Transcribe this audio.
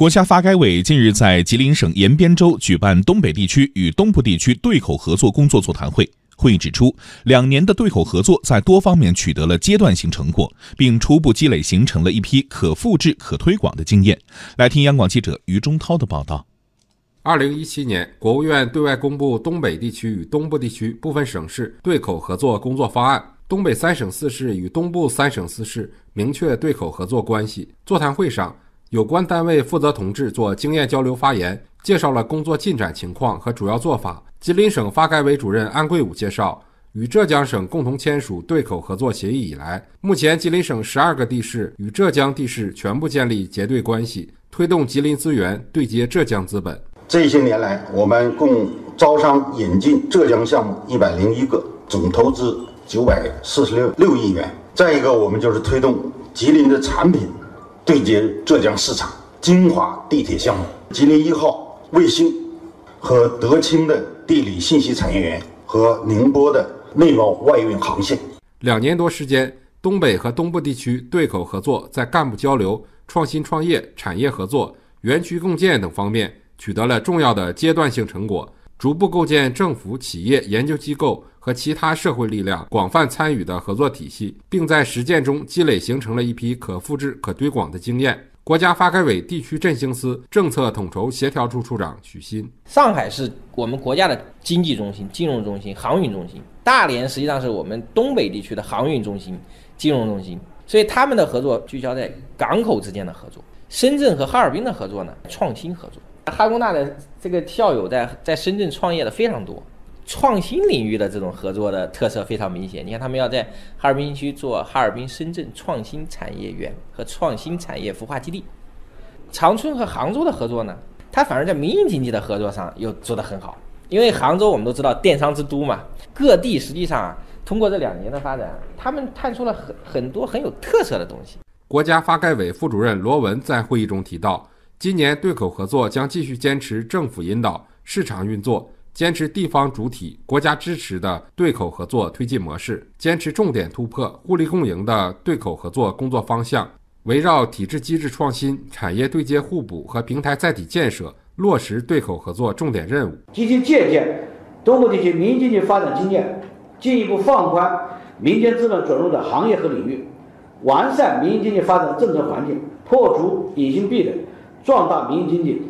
国家发改委近日在吉林省延边州举办东北地区与东部地区对口合作工作座谈会。会议指出，两年的对口合作在多方面取得了阶段性成果，并初步积累形成了一批可复制、可推广的经验。来听央广记者于中涛的报道。二零一七年，国务院对外公布东北地区与东部地区部分省市对口合作工作方案，东北三省四市与东部三省四市明确对口合作关系。座谈会上，有关单位负责同志做经验交流发言，介绍了工作进展情况和主要做法。吉林省发改委主任安贵武介绍，与浙江省共同签署对口合作协议以来，目前吉林省十二个地市与浙江地市全部建立结对关系，推动吉林资源对接浙江资本。这些年来，我们共招商引进浙江项目一百零一个，总投资九百四十六六亿元。再一个，我们就是推动吉林的产品。对接浙江市场，金华地铁项目、吉林一号卫星和德清的地理信息产业园和宁波的内贸外运航线。两年多时间，东北和东部地区对口合作在干部交流、创新创业、产业合作、园区共建等方面取得了重要的阶段性成果。逐步构建政府、企业、研究机构和其他社会力量广泛参与的合作体系，并在实践中积累形成了一批可复制、可推广的经验。国家发改委地区振兴司政策统筹协调处处长许新：上海是我们国家的经济中心、金融中心、航运中心；大连实际上是我们东北地区的航运中心、金融中心。所以他们的合作聚焦在港口之间的合作，深圳和哈尔滨的合作呢，创新合作。哈工大的这个校友在在深圳创业的非常多，创新领域的这种合作的特色非常明显。你看，他们要在哈尔滨区做哈尔滨深圳创新产业园和创新产业孵化基地。长春和杭州的合作呢，它反而在民营经济的合作上又做得很好。因为杭州我们都知道电商之都嘛，各地实际上啊通过这两年的发展，他们探出了很很多很有特色的东西。国家发改委副主任罗文在会议中提到。今年对口合作将继续坚持政府引导、市场运作，坚持地方主体、国家支持的对口合作推进模式，坚持重点突破、互利共赢的对口合作工作方向，围绕体制机制创新、产业对接互补和平台载体建设，落实对口合作重点任务，积极借鉴东部地区民营经济发展经验，进一步放宽民间资本准入的行业和领域，完善民营经济发展政策环境，破除隐形壁垒。壮大民营经济，